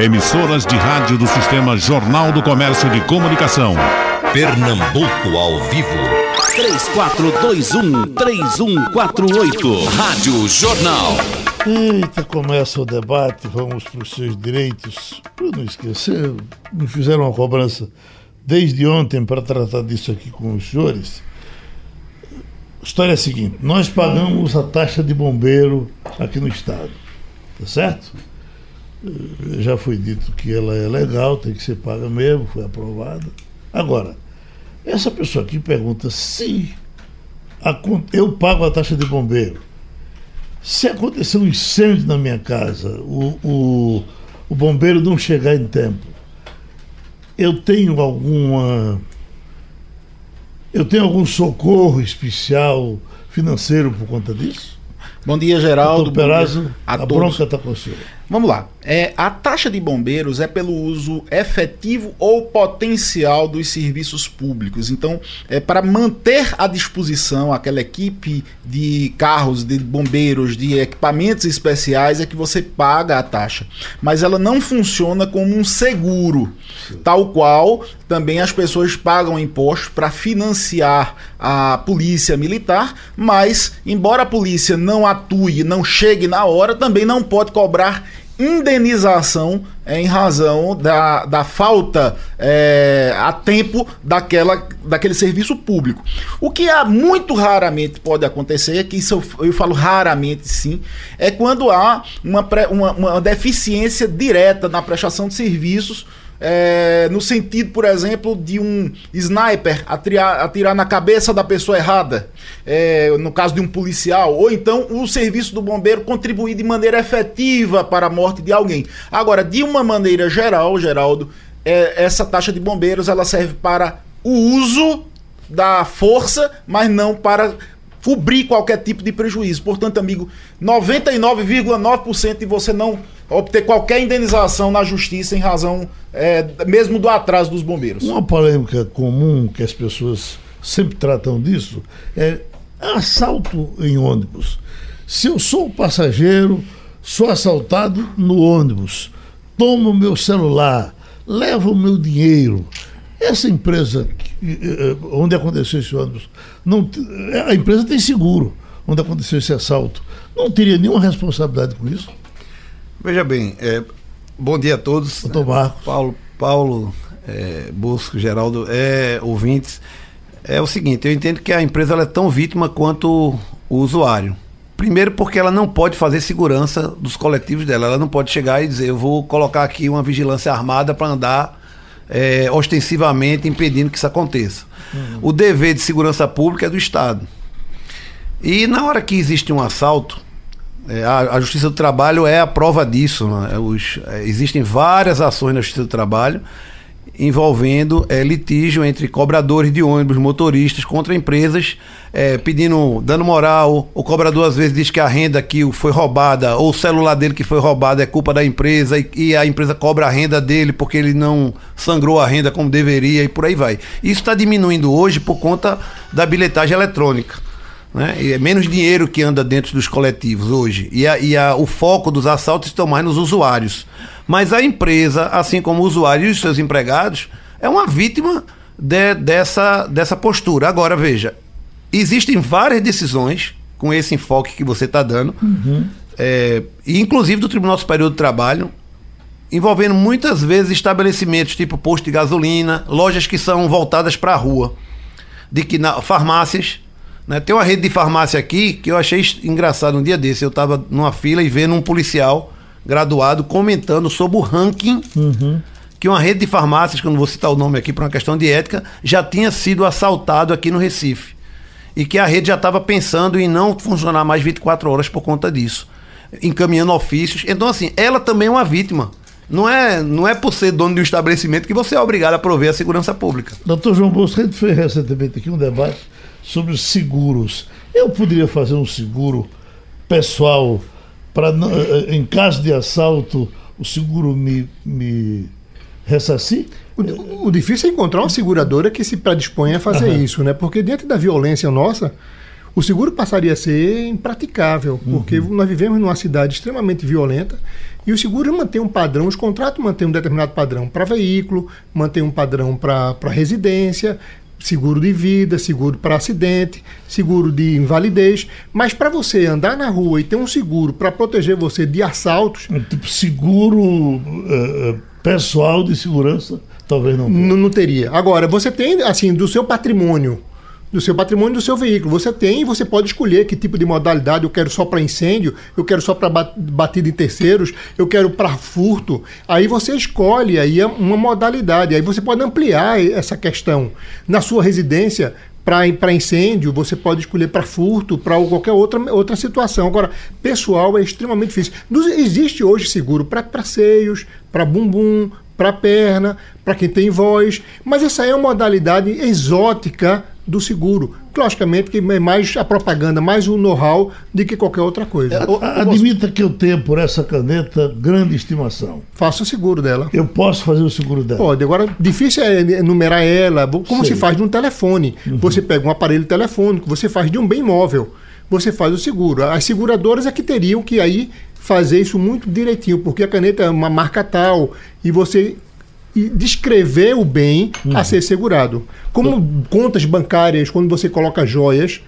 Emissoras de rádio do Sistema Jornal do Comércio de Comunicação. Pernambuco ao vivo. 3421-3148. Rádio Jornal. Eita, começa o debate, vamos para os seus direitos. Para não esquecer, me fizeram uma cobrança desde ontem para tratar disso aqui com os senhores. A história é a seguinte: nós pagamos a taxa de bombeiro aqui no Estado, tá certo? Já foi dito que ela é legal, tem que ser paga mesmo, foi aprovada. Agora, essa pessoa aqui pergunta se a eu pago a taxa de bombeiro. Se acontecer um incêndio na minha casa, o, o, o bombeiro não chegar em tempo, eu tenho alguma. Eu tenho algum socorro especial financeiro por conta disso? Bom dia, Geraldo. Doutor Perazzo, a a, bronca está com o senhor. Vamos lá. É, a taxa de bombeiros é pelo uso efetivo ou potencial dos serviços públicos. Então, é para manter à disposição aquela equipe de carros, de bombeiros, de equipamentos especiais, é que você paga a taxa. Mas ela não funciona como um seguro, tal qual também as pessoas pagam impostos para financiar a polícia militar, mas, embora a polícia não atue, não chegue na hora, também não pode cobrar indenização em razão da, da falta eh, a tempo daquela, daquele serviço público. O que há muito raramente pode acontecer, que isso eu, eu falo raramente sim, é quando há uma, uma, uma deficiência direta na prestação de serviços é, no sentido, por exemplo, de um sniper atirar, atirar na cabeça da pessoa errada, é, no caso de um policial, ou então o serviço do bombeiro contribuir de maneira efetiva para a morte de alguém. Agora, de uma maneira geral, Geraldo, é, essa taxa de bombeiros ela serve para o uso da força, mas não para cobrir qualquer tipo de prejuízo. Portanto, amigo, 99,9% de você não obter qualquer indenização na justiça em razão é, mesmo do atraso dos bombeiros. Uma polêmica comum que as pessoas sempre tratam disso é assalto em ônibus. Se eu sou passageiro, sou assaltado no ônibus, tomo meu celular, levo meu dinheiro. Essa empresa que, eh, onde aconteceu esse ônibus, não, te- a empresa tem seguro onde aconteceu esse assalto. Não teria nenhuma responsabilidade com isso? Veja bem, é, bom dia a todos. Doutor Marcos. Paulo, Paulo é, Bosco, Geraldo, é, ouvintes. É o seguinte, eu entendo que a empresa é tão vítima quanto o usuário. Primeiro porque ela não pode fazer segurança dos coletivos dela. Ela não pode chegar e dizer, eu vou colocar aqui uma vigilância armada para andar é, ostensivamente impedindo que isso aconteça. O dever de segurança pública é do Estado. E na hora que existe um assalto, é, a, a Justiça do Trabalho é a prova disso. né? Os- é, existem várias ações na Justiça do Trabalho envolvendo é, litígio entre cobradores de ônibus, motoristas contra empresas, é, pedindo, dando moral. O cobrador às vezes diz que a renda que foi roubada, ou o celular dele que foi roubado é culpa da empresa e, e a empresa cobra a renda dele porque ele não sangrou a renda como deveria e por aí vai. Isso está diminuindo hoje por conta da bilhetagem eletrônica. Né? E é menos dinheiro que anda dentro dos coletivos hoje. E, a- e a- o foco dos assaltos estão mais nos usuários. Mas a empresa, assim como o usuário e os seus empregados, é uma vítima de- dessa, dessa postura. Agora, veja, existem várias decisões com esse enfoque que você está dando, é, e inclusive do Tribunal Superior do Trabalho, envolvendo muitas vezes estabelecimentos tipo posto de gasolina, lojas que são voltadas para a rua, de que na, farmácias, né? Tem uma rede de farmácia aqui que eu achei engraçado um dia desse, eu estava numa fila e vendo um policial graduado comentando sobre o ranking que uma rede de farmácias, que eu não vou citar o nome aqui por uma questão de ética, já tinha sido assaltado aqui no Recife. E que a rede já estava pensando em não funcionar mais 24 horas por conta disso. Encaminhando ofícios. Então, assim, ela também é uma vítima. Não é, não é por ser dono de um estabelecimento que você é obrigado a prover a segurança pública. Doutor João Bosco, a gente fez recentemente aqui um debate sobre os seguros. Eu poderia fazer um seguro pessoal para, em caso de assalto, o seguro me, me ressarcir? O, o difícil é encontrar uma seguradora que se predisponha a fazer Aham. isso, né? Porque diante da violência nossa, o seguro passaria a ser impraticável, porque nós vivemos numa cidade extremamente violenta e o seguro mantém um padrão, os contratos mantêm um determinado padrão para veículo, mantém um padrão para residência, seguro de vida, seguro para acidente, seguro de invalidez, mas para você andar na rua e ter um seguro para proteger você de assaltos, Um tipo seguro eh, eh, pessoal de segurança, talvez não. Não, não teria. Agora, você tem, assim, do seu patrimônio, do seu patrimônio do seu veículo, você tem e você pode escolher que tipo de modalidade eu quero só para incêndio, eu quero só para batida em terceiros, eu quero para furto. Aí você escolhe aí uma modalidade. Aí você pode ampliar essa questão. Na sua residência, para incêndio, você pode escolher para furto, para qualquer outra, outra situação. Agora, pessoal é extremamente difícil. Nos- existe hoje seguro para seios, para bumbum, para perna, para quem tem voz, mas essa é uma modalidade exótica do seguro. Logicamente que é mais a propaganda, mais o know-how do que qualquer outra coisa. A- a- Admita que eu tenho por essa caneta grande estimação. Faça o seguro dela. Eu posso fazer o seguro dela. Pode. Agora, difícil é enumerar ela, como Sei. se faz de um telefone. Você pega um aparelho telefônico, você faz de um bem móvel, você faz o seguro. As seguradoras é que teriam que aí fazer isso muito direitinho, porque a caneta é uma marca tal e você e descrever o bem a ser segurado. Como contas bancárias, quando você coloca joias,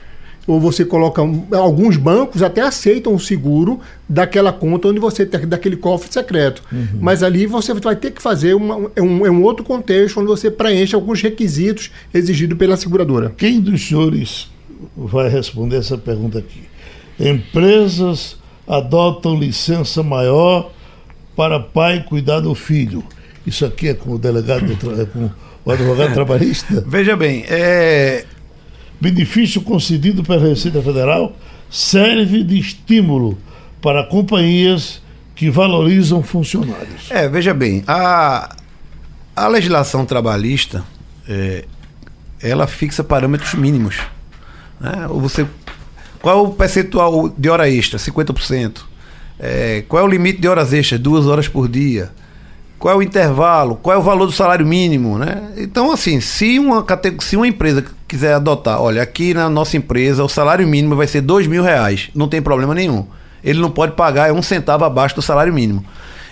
ou você coloca. Alguns bancos até aceitam o seguro daquela conta onde você tem daquele cofre secreto. Mas ali você vai ter que fazer uma- é, um, é um outro contexto onde você preenche alguns requisitos exigidos pela seguradora. Quem dos senhores vai responder essa pergunta aqui? Empresas adotam licença maior para pai cuidar do filho. Isso aqui é com o delegado, é com o advogado trabalhista. Veja bem, é, Benefício concedido pela Receita Federal serve de estímulo para companhias que valorizam funcionários. É, veja bem, a, a legislação trabalhista, é, ela fixa parâmetros mínimos. Né? Ou Você, qual é o percentual de hora extra? 50%. É, qual é o limite de horas extras? Duas horas por dia. Qual é o intervalo? Qual é o valor do salário mínimo? Né? Então, assim, se uma, se uma empresa quiser adotar, olha, aqui na nossa empresa o salário mínimo vai ser dois mil reais, não tem problema nenhum. Ele não pode pagar um centavo abaixo do salário mínimo.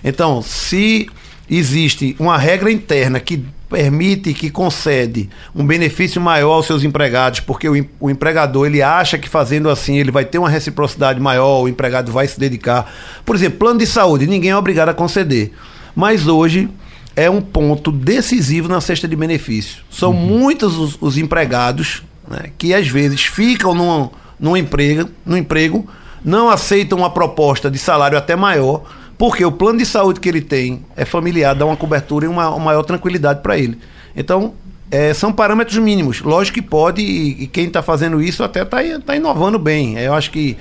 Então, se existe uma regra interna que permite, que concede um benefício maior aos seus empregados, porque o, o empregador ele acha que fazendo assim ele vai ter uma reciprocidade maior, o empregado vai se dedicar. Por exemplo, plano de saúde, ninguém é obrigado a conceder. Mas hoje é um ponto decisivo na cesta de benefício. São muitos os, os empregados né, que às vezes ficam num, num, emprego, num emprego, não aceitam uma proposta de salário até maior, porque o plano de saúde que ele tem é familiar, dá uma cobertura e uma, uma maior tranquilidade para ele. Então, é, são parâmetros mínimos. Lógico que pode, e, e quem está fazendo isso até está tá inovando bem. Eu acho que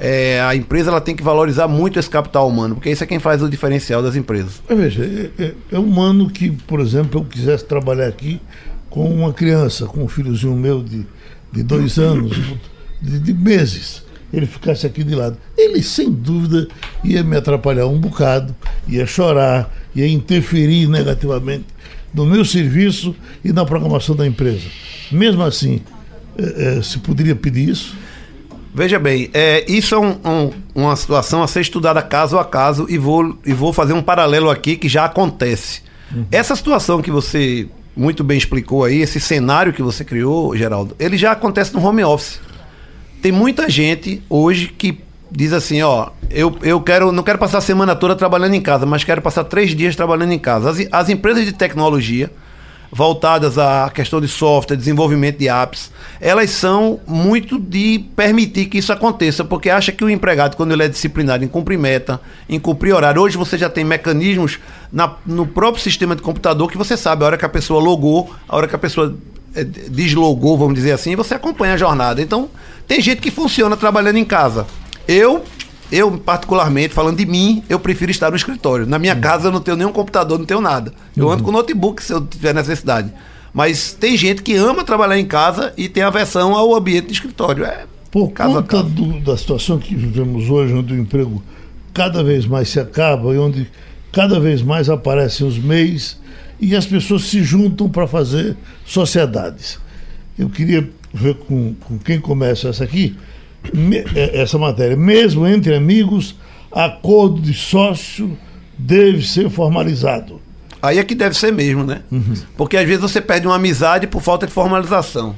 é, a empresa ela tem que valorizar muito esse capital humano, porque isso é quem faz o diferencial das empresas. Mas veja, é, é- é humano que, por exemplo, eu quisesse trabalhar aqui com uma criança, com um filhozinho meu de, de dois anos, de, de meses, ele ficasse aqui de lado. Ele, sem dúvida, ia me atrapalhar um bocado, ia chorar, ia interferir negativamente no meu serviço e na programação da empresa. Mesmo assim, é, é, se poderia pedir isso? Veja bem, é, isso é um- um- uma situação a ser estudada caso a caso e vou, e vou fazer um paralelo aqui que já acontece. Essa situação que você muito bem explicou aí, esse cenário que você criou, Geraldo, ele já acontece no home office. Tem muita gente hoje que diz assim, ó, eu, eu quero, não quero passar a semana toda trabalhando em casa, mas quero passar três dias trabalhando em casa. As, as empresas de tecnologia voltadas à questão de software, desenvolvimento de apps, elas são muito de permitir que isso aconteça, porque acha que o empregado, quando ele é disciplinado em cumprir meta, em cumprir horário, hoje você já tem mecanismos na- no próprio sistema de computador que você sabe a hora que a pessoa logou, a hora que a pessoa eh, deslogou, vamos dizer assim, você acompanha a jornada. Então, tem gente que funciona trabalhando em casa. Eu eu, particularmente, falando de mim, eu prefiro estar no escritório. Na minha casa eu não tenho nenhum computador, não tenho nada. Eu ando com notebook se eu tiver necessidade. Mas tem gente que ama trabalhar em casa e tem aversão ao ambiente de escritório. É Por caso a conta do- da situação que vivemos hoje, onde o emprego cada vez mais se acaba e onde cada vez mais aparecem os meios e as pessoas se juntam para fazer sociedades. Eu queria ver com, com quem começa essa aqui, me- é, essa matéria. Mesmo entre amigos, acordo de sócio deve ser formalizado. Aí é que deve ser mesmo, né? Porque às vezes você perde uma amizade por falta de formalização.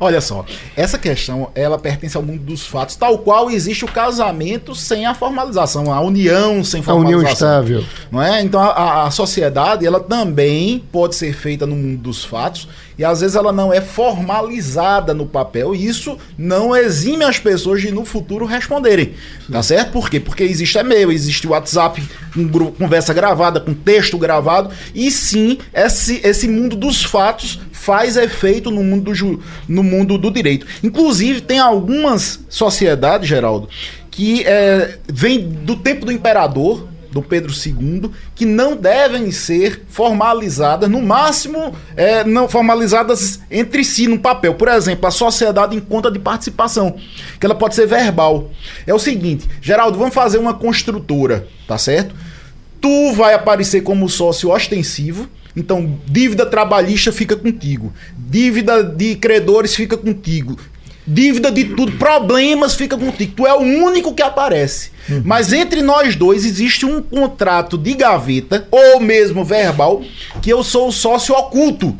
Olha só, essa questão ela pertence ao mundo dos fatos, tal qual existe o casamento sem a formalização, a união sem A formalização. união estável. Não é? Então a- a, a sociedade ela também pode ser feita no mundo dos fatos e às vezes ela não é formalizada no papel e isso não exime as pessoas de no futuro responderem. Tá certo? Por quê? Porque existe e-mail, existe WhatsApp, com gru- conversa gravada, com texto gravado e sim esse, esse mundo dos fatos faz efeito no mundo do, ju- no mundo do direito. Inclusive tem algumas sociedades, Geraldo, que é, vem do tempo do imperador do Pedro II, que não devem ser formalizadas, no máximo, é, não formalizadas entre si no papel. Por exemplo, a sociedade em conta de participação, que ela pode ser verbal. É o seguinte, Geraldo, vamos fazer uma construtora, tá certo? Tu vai aparecer como sócio ostensivo, então dívida trabalhista fica contigo, dívida de credores fica contigo, dívida de tudo, problemas fica contigo. Tu é o único que aparece. Mas entre nós dois existe um contrato de gaveta, ou mesmo verbal, que eu sou o sócio oculto.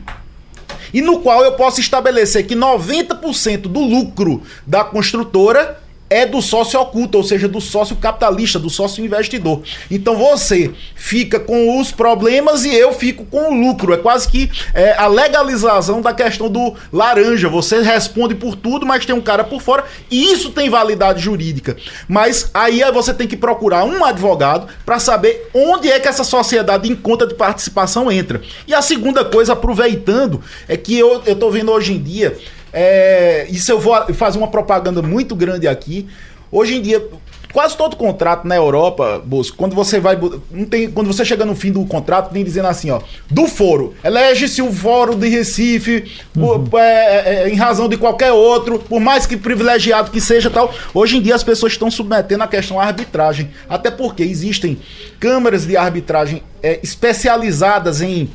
E no qual eu posso estabelecer que 90% do lucro da construtora é do sócio oculto, ou seja, do sócio capitalista, do sócio investidor. Então você fica com os problemas e eu fico com o lucro. É quase que é, a legalização da questão do laranja. Você responde por tudo, mas tem um cara por fora. E isso tem validade jurídica. Mas aí você tem que procurar um advogado para saber onde é que essa sociedade em conta de participação entra. E a segunda coisa, aproveitando, é que eu, tô vendo hoje em dia. É, isso eu vou fazer uma propaganda muito grande aqui. Hoje em dia, quase todo contrato na Europa, Bosco, quando você vai. Não tem, quando você chega no fim do contrato, tem dizendo assim, ó. Do foro. Elege-se o foro de Recife, por- é, é, em razão de qualquer outro, por mais que privilegiado que seja tal. Hoje em dia as pessoas estão submetendo a questão à arbitragem. Até porque existem câmaras de arbitragem é, especializadas em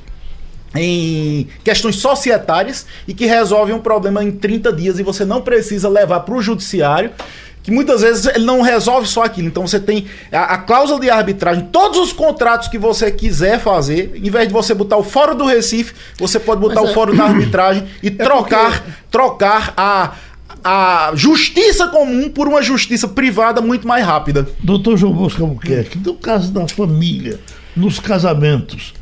em questões societárias e que resolvem um problema em 30 dias e você não precisa levar para o judiciário, que muitas vezes ele não resolve só aquilo. Então você tem a, a cláusula de arbitragem, todos os contratos que você quiser fazer, em vez de você botar o fórum do Recife, você pode botar Mas o é- fórum da arbitragem e trocar, trocar a, a justiça comum por uma justiça privada muito mais rápida. Doutor João Bosco Albuquerque, no caso da família, nos casamentos,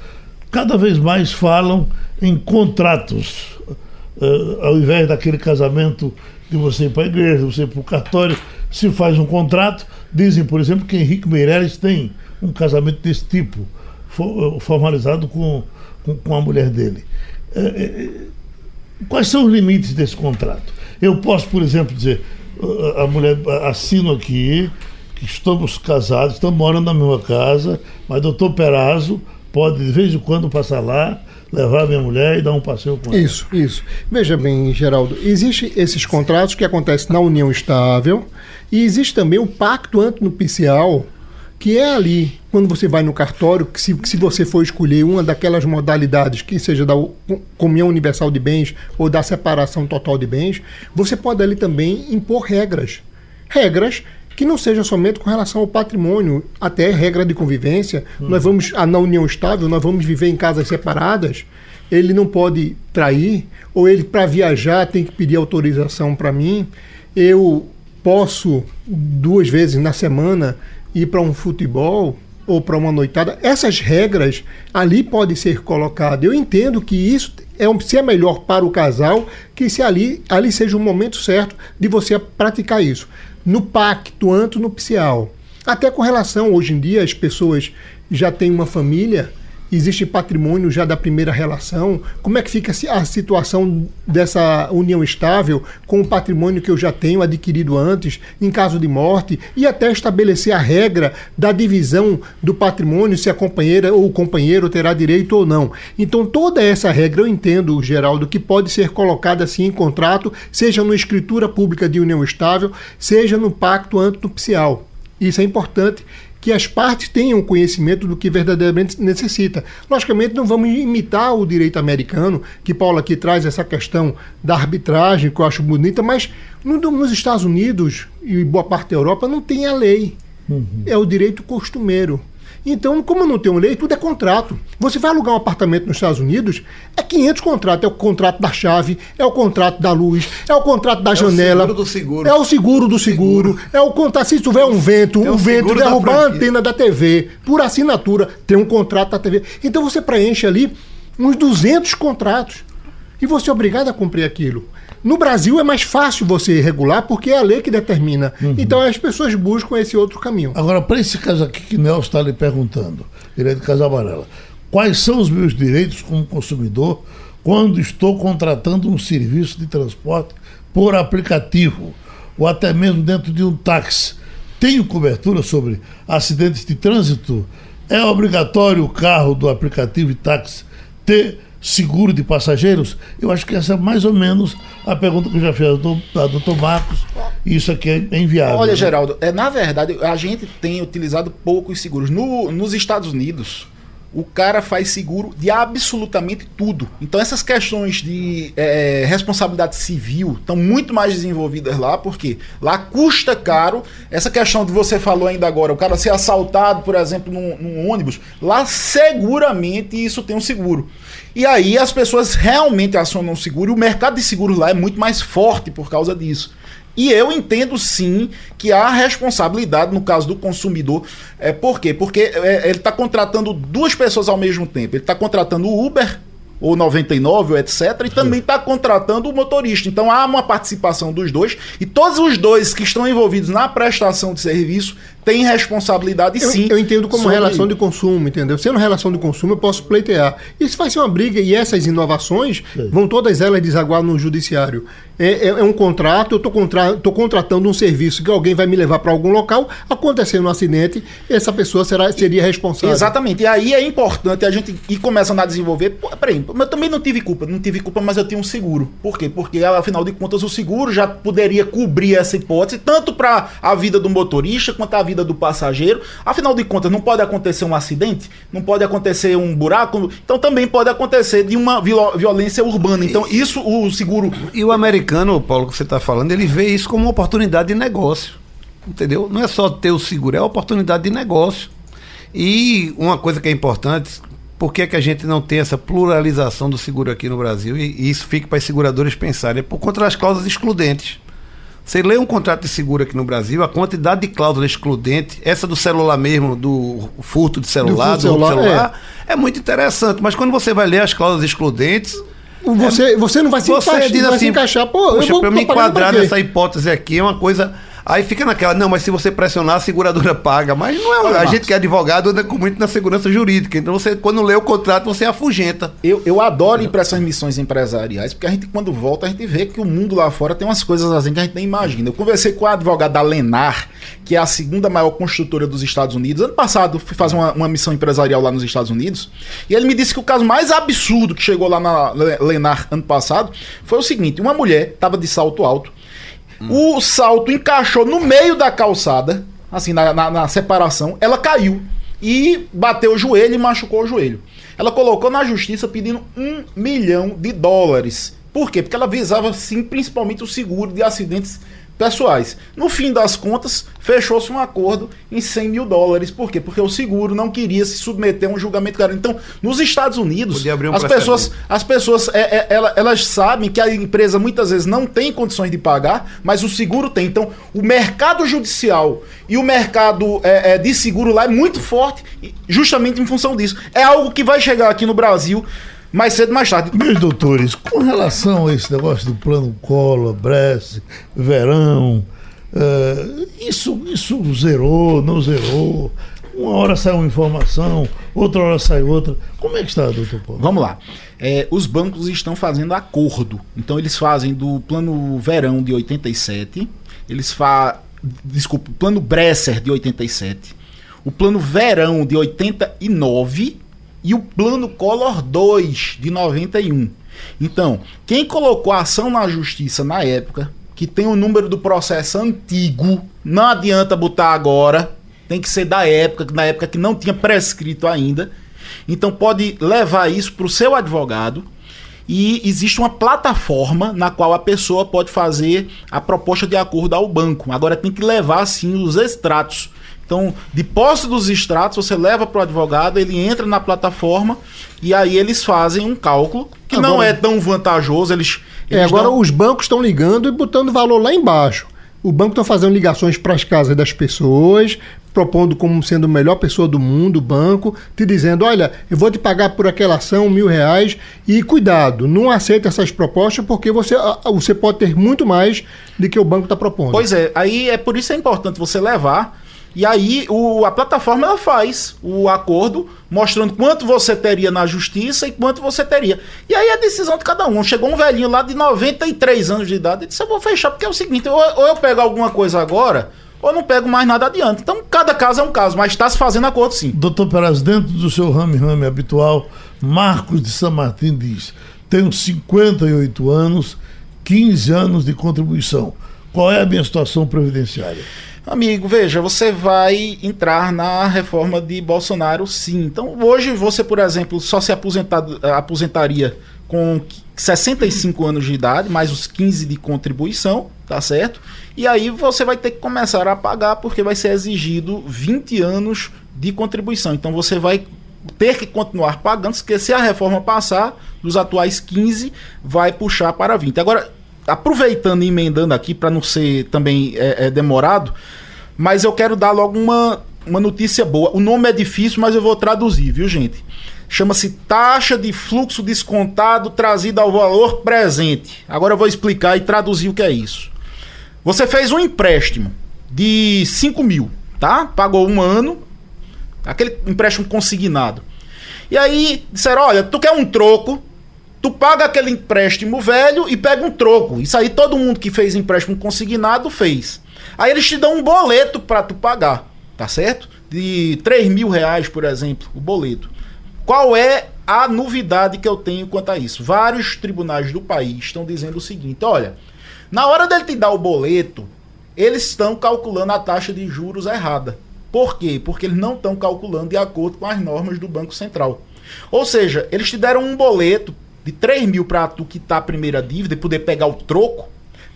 cada vez mais falam em contratos. Eh, ao invés daquele casamento de você ir para a igreja, você ir para o cartório, se faz um contrato. Dizem, por exemplo, que Henrique Meirelles tem um casamento desse tipo, eh, formalizado com, com, com a mulher dele. Eh, Quais são os limites desse contrato? Eu posso, por exemplo, dizer, uh, a mulher assino aqui, que estamos casados, estamos morando na mesma casa, mas doutor Perazzo pode de vez em quando passar lá, levar minha mulher e dar um passeio com ela. Isso, isso. Veja bem, Geraldo, existem esses contratos que acontecem na união estável e existe também o pacto antinupcial, que é ali, quando você vai no cartório, que se, que se você for escolher uma daquelas modalidades, que seja da comunhão universal de bens ou da separação total de bens, você pode ali também impor regras. Regras que não sejam somente com relação ao patrimônio, até regra de convivência. Nós vamos, na união estável, nós vamos viver em casas separadas. Ele não pode trair, ou ele, para viajar, tem que pedir autorização para mim. Eu posso, duas vezes na semana, ir para um futebol ou para uma noitada. Essas regras ali podem ser colocadas. Eu entendo que isso é um, se é melhor para o casal, que se ali, ali seja o momento certo de você praticar isso. No pacto antinupcial. Até com relação, hoje em dia, as pessoas já têm uma família, existe patrimônio já da primeira relação. Como é que fica a situação dessa união estável com o patrimônio que eu já tenho adquirido antes, em caso de morte, e até estabelecer a regra da divisão do patrimônio, se a companheira ou o companheiro terá direito ou não. Então, toda essa regra eu entendo, Geraldo, que pode ser colocada assim em contrato, seja na escritura pública de união estável, seja no pacto antinupcial. Isso é importante que as partes tenham conhecimento do que verdadeiramente necessita. Logicamente, não vamos imitar o direito americano, que Paulo aqui traz essa questão da arbitragem, que eu acho bonita, mas no, nos Estados Unidos e boa parte da Europa não tem a lei. Uhum. É o direito costumeiro. Então, como não tem um lei, tudo é contrato. Você vai alugar um apartamento nos Estados Unidos, é 500 contratos. É o contrato da chave, é o contrato da luz, é o contrato da é janela. É o seguro do seguro. É o seguro do seguro. seguro. É o contrato. Se tiver um vento, um vento derrubar a antena da TV, por assinatura, tem um contrato da TV. Então você preenche ali uns 200 contratos. E você é obrigado a cumprir aquilo. No Brasil é mais fácil você regular porque é a lei que determina. Uhum. Então as pessoas buscam esse outro caminho. Agora, para esse caso aqui que Nelson está lhe perguntando, ele é de Casa Amarela, quais são os meus direitos como consumidor quando estou contratando um serviço de transporte por aplicativo ou até mesmo dentro de um táxi? Tenho cobertura sobre acidentes de trânsito? É obrigatório o carro do aplicativo e táxi ter seguro de passageiros? Eu acho que essa é mais ou menos a pergunta que eu já fiz ao doutor Marcos. Isso aqui é inviável. Olha, né? Geraldo, é, na verdade, a gente tem utilizado poucos seguros. No, nos Estados Unidos, o cara faz seguro de absolutamente tudo. Então essas questões de é, responsabilidade civil estão muito mais desenvolvidas lá, porque lá custa caro. Essa questão que você falou ainda agora, o cara ser assaltado, por exemplo, num, num ônibus, lá seguramente isso tem um seguro. E aí as pessoas realmente acionam o seguro e o mercado de seguros lá é muito mais forte por causa disso. E eu entendo sim que há responsabilidade no caso do consumidor. É, por quê? Porque é, ele está contratando duas pessoas ao mesmo tempo. Ele está contratando o Uber ou 99, ou etc. E também está contratando o motorista. Então há uma participação dos dois e todos os dois que estão envolvidos na prestação de serviço têm responsabilidade sim. Eu, eu entendo como sobre... relação de consumo, entendeu? Sendo relação de consumo, eu posso pleitear. Isso vai ser uma briga e essas inovações sim. vão todas elas desaguar no judiciário. É, é, é um contrato, eu estou contra, contratando um serviço que alguém vai me levar para algum local, acontecendo um acidente, essa pessoa será, seria responsável. Exatamente. E aí é importante a gente ir começando a desenvolver. Pô, peraí, eu também não tive culpa, não tive culpa, mas eu tinha um seguro. Por quê? Porque afinal de contas o seguro já poderia cobrir essa hipótese, tanto para a vida do motorista quanto a vida do passageiro. Afinal de contas, não pode acontecer um acidente, não pode acontecer um buraco, então também pode acontecer de uma violência urbana. Então, isso o seguro. E o americano, Paulo, que você está falando, ele vê isso como uma oportunidade de negócio. Entendeu? Não é só ter o seguro, é a oportunidade de negócio. E uma coisa que é importante, por que, é que a gente não tem essa pluralização do seguro aqui no Brasil? E, e isso fica para as seguradoras pensarem, é por conta das cláusulas excludentes. Você lê um contrato de seguro aqui no Brasil, a quantidade de cláusula excludente, essa do celular mesmo, do furto de celular, do, do celular, celular é. é. muito interessante. Mas quando você vai ler as cláusulas excludentes. Você, é, você não vai se, você encaixar, diz assim, encaixar. Pô, eu vou, pra me enquadrar nessa hipótese aqui é uma coisa Aí fica naquela, não, mas se você pressionar, a seguradora paga. Mas não é. Olha, a Marcos. gente que é advogado anda muito na segurança jurídica. Então você, quando lê o contrato, você afugenta. Eu, eu adoro ir para essas missões empresariais, porque a gente, quando volta, a gente vê que o mundo lá fora tem umas coisas assim que a gente nem imagina. Eu conversei com a advogada da Lenar, que é a segunda maior construtora dos Estados Unidos. Ano passado, fui fazer uma, uma missão empresarial lá nos Estados Unidos. E ele me disse que o caso mais absurdo que chegou lá na Lenar ano passado foi o seguinte: uma mulher estava de salto alto o salto encaixou no meio da calçada, assim, na, na, na separação. Ela caiu e bateu o joelho e machucou o joelho. Ela colocou na justiça pedindo um milhão de dólares. Por quê? Porque ela visava, sim, principalmente o seguro de acidentes pessoais. No fim das contas, fechou-se um acordo em 100 mil dólares. Por quê? Porque o seguro não queria se submeter a um julgamento caro. Então, nos Estados Unidos, um as, pessoas, as pessoas é, é, elas, elas sabem que a empresa muitas vezes não tem condições de pagar, mas o seguro tem. Então, o mercado judicial e o mercado é, é de seguro lá é muito forte, justamente em função disso. É algo que vai chegar aqui no Brasil mais cedo, mais tarde. Meus doutores, com relação a esse negócio do plano Collor, Brest, Verão, uh, isso, isso zerou, não zerou? Uma hora sai uma informação, outra hora sai outra. Como é que está, doutor Paulo? Vamos lá. É, os bancos estão fazendo acordo. Então, eles fazem do plano Verão de 87, eles fazem. Desculpa, o plano Bresser de 87, o plano Verão de 89 e o Plano Collor 2 de 91. Então, quem colocou a ação na justiça na época, que tem o número do processo antigo, não adianta botar agora, tem que ser da época, na época que não tinha prescrito ainda. Então pode levar isso para o seu advogado e existe uma plataforma na qual a pessoa pode fazer a proposta de acordo ao banco. Agora tem que levar sim os extratos. Então, de posse dos extratos, você leva para o advogado, ele entra na plataforma e aí eles fazem um cálculo que Agora- não é tão vantajoso. Eles, É, eles agora dão- os bancos estão ligando e botando valor lá embaixo. O banco está fazendo ligações para as casas das pessoas, propondo como sendo a melhor pessoa do mundo, o banco, te dizendo: olha, eu vou te pagar por aquela ação mil reais e cuidado, não aceita essas propostas porque você, você pode ter muito mais do que o banco está propondo. Pois é, aí é por isso é importante você levar. E aí o, a plataforma ela faz o acordo mostrando quanto você teria na justiça e quanto você teria. E aí é a decisão de cada um. Chegou um velhinho lá de 93 anos de idade e disse: Eu vou fechar, porque é o seguinte, ou, ou eu pego alguma coisa agora, ou não pego mais nada adiante. Então, cada caso é um caso, mas está se fazendo acordo sim. Doutor Peraz, dentro do seu rame-rame habitual, Marcos de São Martin diz: tenho 58 anos, 15 anos de contribuição. Qual é a minha situação previdenciária? Amigo, veja, você vai entrar na reforma de Bolsonaro, sim. Então, hoje você, por exemplo, só se aposentar, aposentaria com 65 anos de idade, mais os 15 de contribuição, tá certo? E aí você vai ter que começar a pagar porque vai ser exigido 20 anos de contribuição. Então você vai ter que continuar pagando, porque se a reforma passar, dos atuais 15, vai puxar para 20. Agora, aproveitando e emendando aqui, para não ser também é, é, demorado, mas eu quero dar logo uma, uma notícia boa. O nome é difícil, mas eu vou traduzir, viu, gente? Chama-se taxa de fluxo descontado trazida ao valor presente. Agora eu vou explicar e traduzir o que é isso. Você fez um empréstimo de 5 mil, tá? Pagou um ano, aquele empréstimo consignado. E aí disseram: olha, tu quer um troco, tu paga aquele empréstimo velho e pega um troco. Isso aí todo mundo que fez empréstimo consignado fez. Aí eles te dão um boleto para tu pagar, tá certo? De 3 mil reais, por exemplo, o boleto. Qual é a novidade que eu tenho quanto a isso? Vários tribunais do país estão dizendo o seguinte: olha, na hora dele te dar o boleto, eles estão calculando a taxa de juros errada. Por quê? Porque eles não estão calculando de acordo com as normas do Banco Central. Ou seja, eles te deram um boleto de 3 mil para tu quitar a primeira dívida e poder pegar o troco,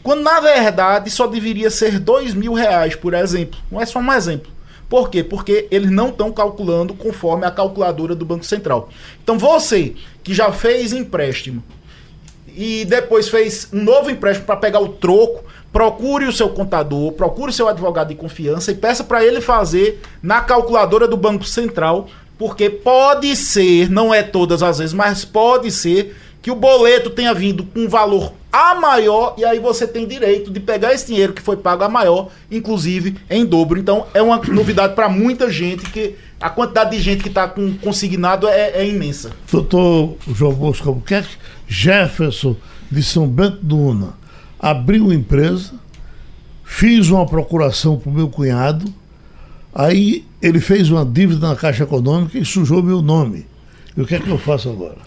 quando na verdade só deveria ser 2 mil reais, por exemplo. Não é só um exemplo. Por quê? Porque eles não estão calculando conforme a calculadora do Banco Central. Então você que já fez empréstimo e depois fez um novo empréstimo para pegar o troco, procure o seu contador, procure o seu advogado de confiança e peça para ele fazer na calculadora do Banco Central, porque pode ser, não é todas as vezes, mas pode ser que o boleto tenha vindo com um valor a maior e aí você tem direito de pegar esse dinheiro que foi pago a maior, inclusive em dobro. Então é uma novidade para muita gente que a quantidade de gente que está com consignado é, é imensa. Doutor João Bosco Albuquerque, Jefferson de São Bento do Una, abriu empresa, fiz uma procuração para o meu cunhado, aí ele fez uma dívida na Caixa Econômica e sujou meu nome. E o que é que eu faço agora?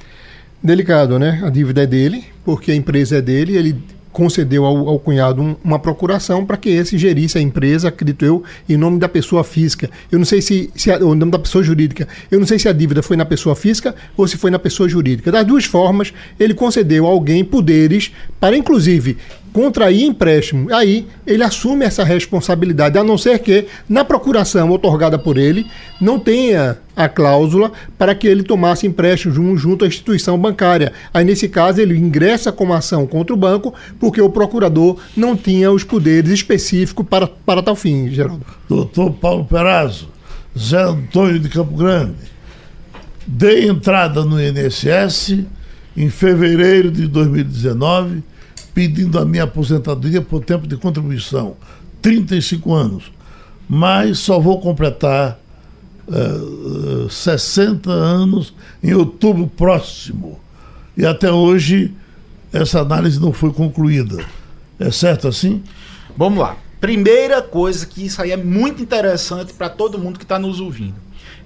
Delicado, né? A dívida é dele, porque a empresa é dele, ele concedeu ao, ao cunhado um- uma procuração para que esse gerisse a empresa, acredito eu, em nome da pessoa física. Eu não sei se, se a, o nome da pessoa jurídica. Eu não sei se a dívida foi na pessoa física ou se foi na pessoa jurídica. Das duas formas, ele concedeu a alguém poderes para, inclusive, contrair empréstimo. Aí ele assume essa responsabilidade, a não ser que na procuração otorgada por ele não tenha a cláusula para que ele tomasse empréstimo jun- junto à instituição bancária. Aí nesse caso ele ingressa com ação contra o banco porque o procurador não tinha os poderes específicos para, para tal fim, Geraldo. Doutor Paulo Perazzo, Zé Antônio de Campo Grande. Dei entrada no INSS em fevereiro de 2019, pedindo a minha aposentadoria por tempo de contribuição, 35 anos. Mas só vou completar eh, eh, 60 anos em outubro próximo. E até hoje essa análise não foi concluída. É certo assim? Vamos lá. Primeira coisa que isso aí é muito interessante para todo mundo que está nos ouvindo.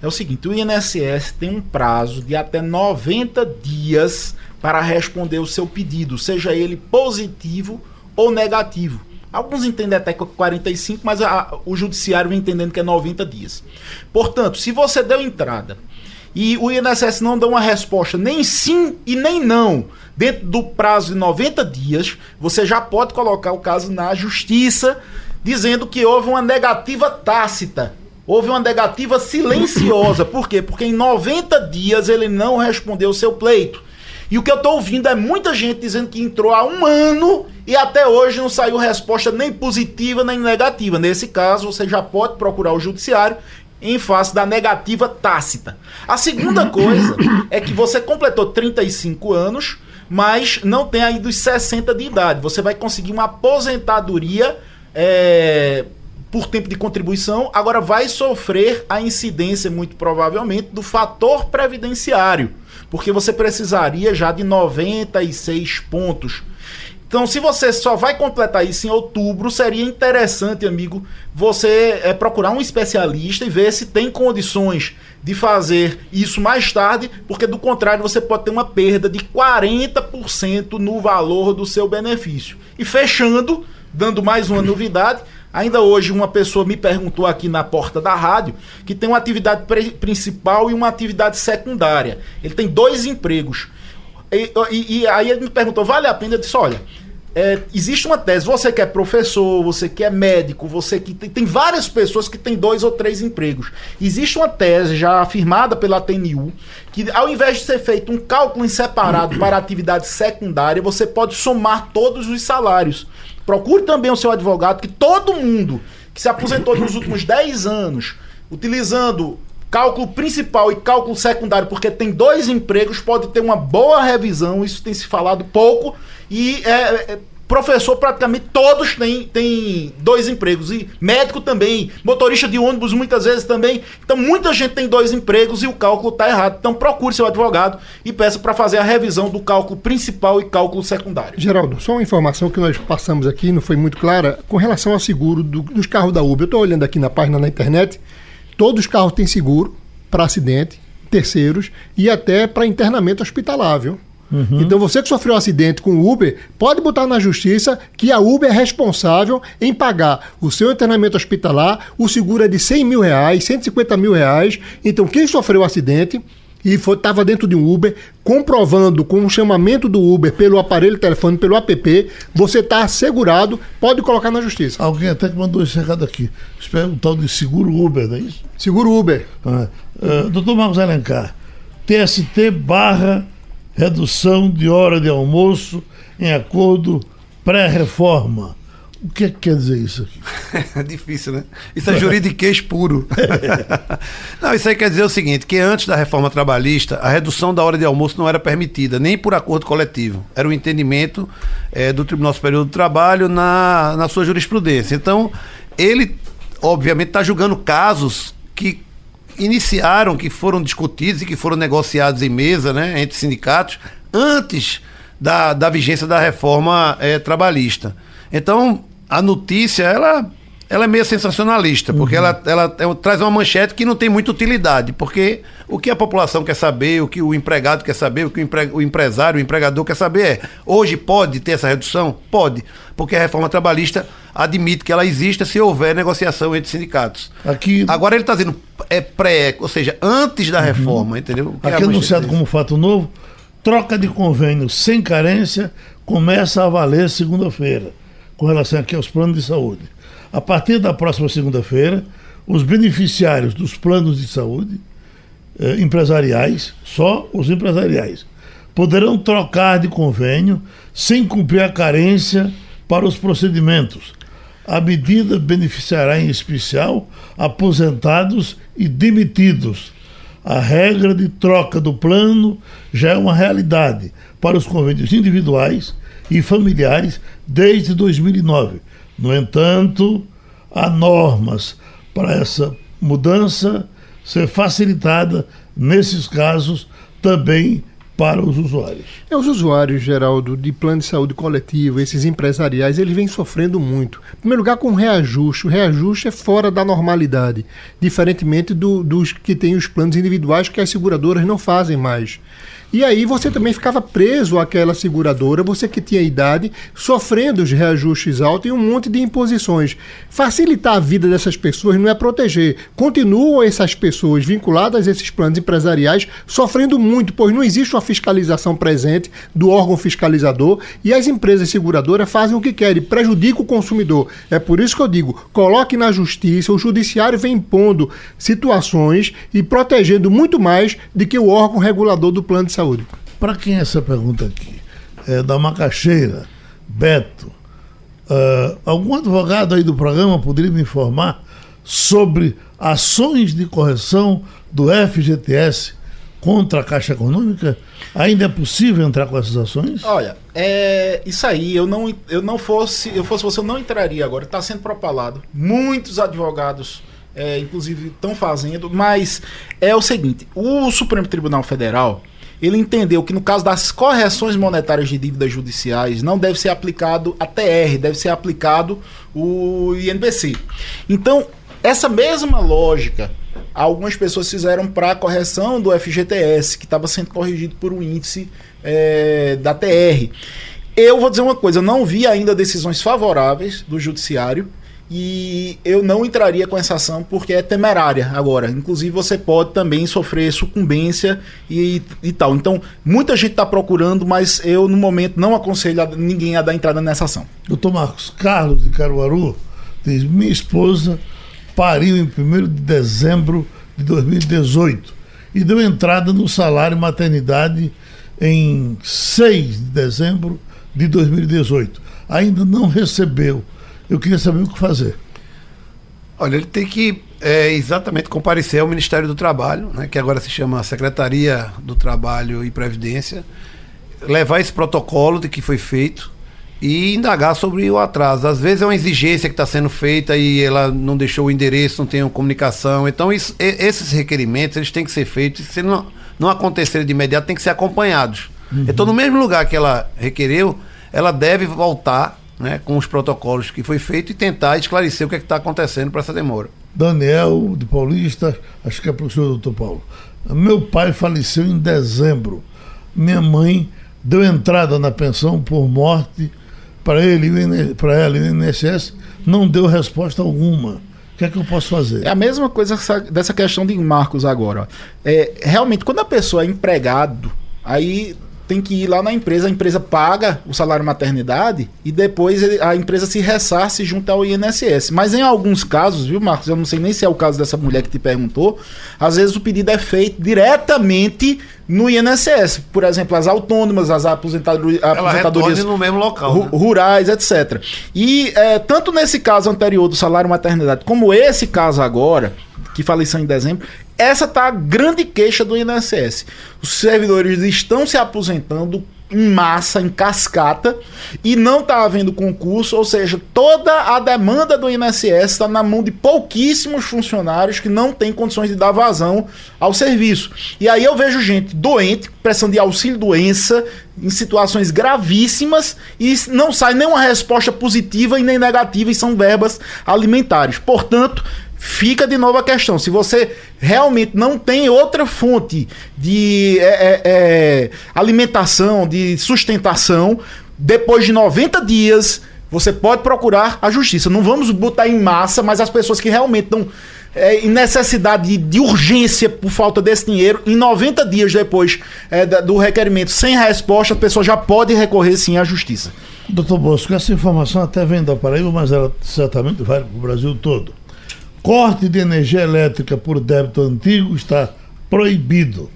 É o seguinte, o INSS tem um prazo de até 90 dias para responder o seu pedido, seja ele positivo ou negativo. Alguns entendem até que é 45, mas a- o judiciário vem entendendo que é 90 dias. Portanto, se você deu entrada e o INSS não deu uma resposta nem sim e nem não dentro do prazo de 90 dias, você já pode colocar o caso na justiça dizendo que houve uma negativa tácita. Houve uma negativa silenciosa. Por quê? Porque em 90 dias ele não respondeu o seu pleito. E o que eu tô ouvindo é muita gente dizendo que entrou há um ano e até hoje não saiu resposta nem positiva nem negativa. Nesse caso, você já pode procurar o judiciário em face da negativa tácita. A segunda coisa é que você completou 35 anos, mas não tem ainda os 60 de idade. Você vai conseguir uma aposentadoria é, por tempo de contribuição, agora vai sofrer a incidência, muito provavelmente, do fator previdenciário, porque você precisaria já de 96 pontos. Então, se você só vai completar isso em outubro, seria interessante, amigo, você é, procurar um especialista e ver se tem condições de fazer isso mais tarde, porque do contrário você pode ter uma perda de 40% no valor do seu benefício. E fechando, dando mais uma novidade, ainda hoje uma pessoa me perguntou aqui na porta da rádio que tem uma atividade principal e uma atividade secundária. Ele tem dois empregos. E, e- e aí ele me perguntou, vale a pena? Eu disse, olha, é, existe uma tese, você que é professor, você que é médico, você que tem, tem várias pessoas que têm dois ou três empregos. Existe uma tese já afirmada pela TNU que ao invés de ser feito um cálculo em separado para atividade secundária, você pode somar todos os salários. Procure também o seu advogado, que todo mundo que se aposentou nos últimos 10 anos, utilizando cálculo principal e cálculo secundário, porque tem dois empregos, pode ter uma boa revisão, isso tem se falado pouco, e é, é, professor praticamente todos têm, têm dois empregos, e médico também, motorista de ônibus muitas vezes também, então muita gente tem dois empregos e o cálculo está errado, então procure seu advogado e peça para fazer a revisão do cálculo principal e cálculo secundário. Geraldo, só uma informação que nós passamos aqui, não foi muito clara, com relação ao seguro do- dos carros da Uber. Eu estou olhando aqui na página na internet, todos os carros têm seguro para acidente, terceiros e até para internamento hospitalar, viu? Então você que sofreu um acidente com o Uber, pode botar na justiça que a Uber é responsável em pagar o seu internamento hospitalar, o seguro é de 100 mil reais, 150 mil reais. Então quem sofreu o acidente e estava dentro de um Uber, comprovando com o chamamento do Uber pelo aparelho telefone, pelo app, você está assegurado, pode colocar na justiça. Alguém até que mandou esse recado aqui. Espera um tal de seguro Uber, não é isso? Seguro Uber. Ah, ah, doutor Marcos Alencar, TST barra redução de hora de almoço em acordo pré-reforma. O que, é que quer dizer isso aqui? É difícil, né? Isso é juridiquês puro. não, isso aí quer dizer o seguinte, que antes da reforma trabalhista, a redução da hora de almoço não era permitida, nem por acordo coletivo. Era o entendimento eh, do Tribunal Superior do Trabalho na, na sua jurisprudência. Então, ele, obviamente, está julgando casos que iniciaram, que foram discutidos e que foram negociados em mesa, né, entre sindicatos, antes da, da vigência da reforma eh, trabalhista. Então, a notícia, ela, ela é meio sensacionalista, porque ela, ela é- traz uma manchete que não tem muita utilidade, porque o que a população quer saber, o que o empregado quer saber, o que o, empre- o empresário, o empregador quer saber é, hoje pode ter essa redução? Pode, porque a reforma trabalhista admite que ela exista se houver negociação entre sindicatos. Aqui, Agora ele está dizendo é pré, ou seja, antes da reforma, entendeu? Que é aqui manchete anunciado como fato novo, troca de convênio sem carência começa a valer segunda-feira, com relação aqui aos planos de saúde. A partir da próxima segunda-feira, os beneficiários dos planos de saúde eh, empresariais, só os empresariais, poderão trocar de convênio sem cumprir a carência para os procedimentos. A medida beneficiará em especial aposentados e demitidos. A regra de troca do plano já é uma realidade para os convênios individuais e familiares desde 2009. No entanto, há normas para essa mudança ser facilitada nesses casos também para os usuários. É, os usuários, Geraldo, de plano de saúde coletivo, esses empresariais, eles vêm sofrendo muito. Em primeiro lugar, com reajuste. O reajuste é fora da normalidade, diferentemente do, dos que têm os planos individuais que as seguradoras não fazem mais. E aí você também ficava preso àquela seguradora, você que tinha idade, sofrendo os reajustes altos e um monte de imposições. Facilitar a vida dessas pessoas não é proteger. Continuam essas pessoas vinculadas a esses planos empresariais sofrendo muito, pois não existe uma fiscalização presente do órgão fiscalizador e as empresas seguradoras fazem o que querem, prejudicam o consumidor. É por isso que eu digo, coloque na justiça, o judiciário vem impondo situações e protegendo muito mais do que o órgão regulador do plano de saúde. Para quem é essa pergunta aqui? É da Macaxeira, Beto. Uh, algum advogado aí do programa poderia me informar sobre ações de correção do FGTS contra a Caixa Econômica? Ainda é possível entrar com essas ações? Olha, é, isso aí, eu não, eu não fosse, eu fosse você, eu não entraria agora. Está sendo propalado. Muitos advogados, é, inclusive, estão fazendo, mas é o seguinte: o Supremo Tribunal Federal ele entendeu que no caso das correções monetárias de dívidas judiciais não deve ser aplicado a TR, deve ser aplicado o INPC. Então, essa mesma lógica algumas pessoas fizeram para a correção do FGTS, que estava sendo corrigido por um índice é, da TR. Eu vou dizer uma coisa, eu não vi ainda decisões favoráveis do judiciário e eu não entraria com essa ação porque é temerária agora. Inclusive, você pode também sofrer sucumbência e, e tal. Então, muita gente está procurando, mas eu, no momento, não aconselho a ninguém a dar entrada nessa ação. Doutor Marcos Carlos de Caruaru diz: Minha esposa pariu em 1 de dezembro de 2018 e deu entrada no salário maternidade em 6 de dezembro de 2018. Ainda não recebeu eu queria saber o que fazer. Olha, ele tem que é, exatamente comparecer ao Ministério do Trabalho, né, que agora se chama Secretaria do Trabalho e Previdência, levar esse protocolo de que foi feito e indagar sobre o atraso. Às vezes é uma exigência que está sendo feita e ela não deixou o endereço, não tem comunicação. Então, isso, esses requerimentos eles têm que ser feitos. Se não, não acontecerem de imediato, tem que ser acompanhados. Uhum. Então, no mesmo lugar que ela requereu, ela deve voltar né, com os protocolos que foi feito e tentar esclarecer o que é está acontecendo para essa demora. Daniel, de Paulista, acho que é para o senhor, doutor Paulo. Meu pai faleceu em dezembro. Minha mãe deu entrada na pensão por morte para ele para ela e o INSS não deu resposta alguma. O que é que eu posso fazer? É a mesma coisa dessa questão de Marcos agora. É, realmente, quando a pessoa é empregado, aí tem que ir lá na empresa, a empresa paga o salário maternidade e depois a empresa se ressarce junto ao INSS. Mas em alguns casos, viu, Marcos? Eu não sei nem se é o caso dessa mulher que te perguntou. Às vezes o pedido é feito diretamente no INSS. Por exemplo, as autônomas, as aposentadorias, aposentadorias no mesmo local, ru, né? rurais, etc. E é, tanto nesse caso anterior do salário maternidade, como esse caso agora, que faleceu em dezembro, essa tá a grande queixa do INSS. Os servidores estão se aposentando em massa, em cascata, e não está havendo concurso, ou seja, toda a demanda do INSS está na mão de pouquíssimos funcionários que não têm condições de dar vazão ao serviço. E aí eu vejo gente doente, pressão de auxílio-doença, em situações gravíssimas, e não sai nenhuma resposta positiva e nem negativa, e são verbas alimentares. Portanto, fica de novo a questão. Se você realmente não tem outra fonte de é, é, é, alimentação, de sustentação, depois de 90 dias, você pode procurar a justiça. Não vamos botar em massa, mas as pessoas que realmente estão é, em necessidade de, de, urgência por falta desse dinheiro, em 90 dias depois é, do requerimento sem resposta, a pessoa já pode recorrer sim à justiça. Doutor Bosco, essa informação até vem da Paraíba, mas ela certamente vai para o Brasil todo. Corte de energia elétrica por débito antigo está proibido.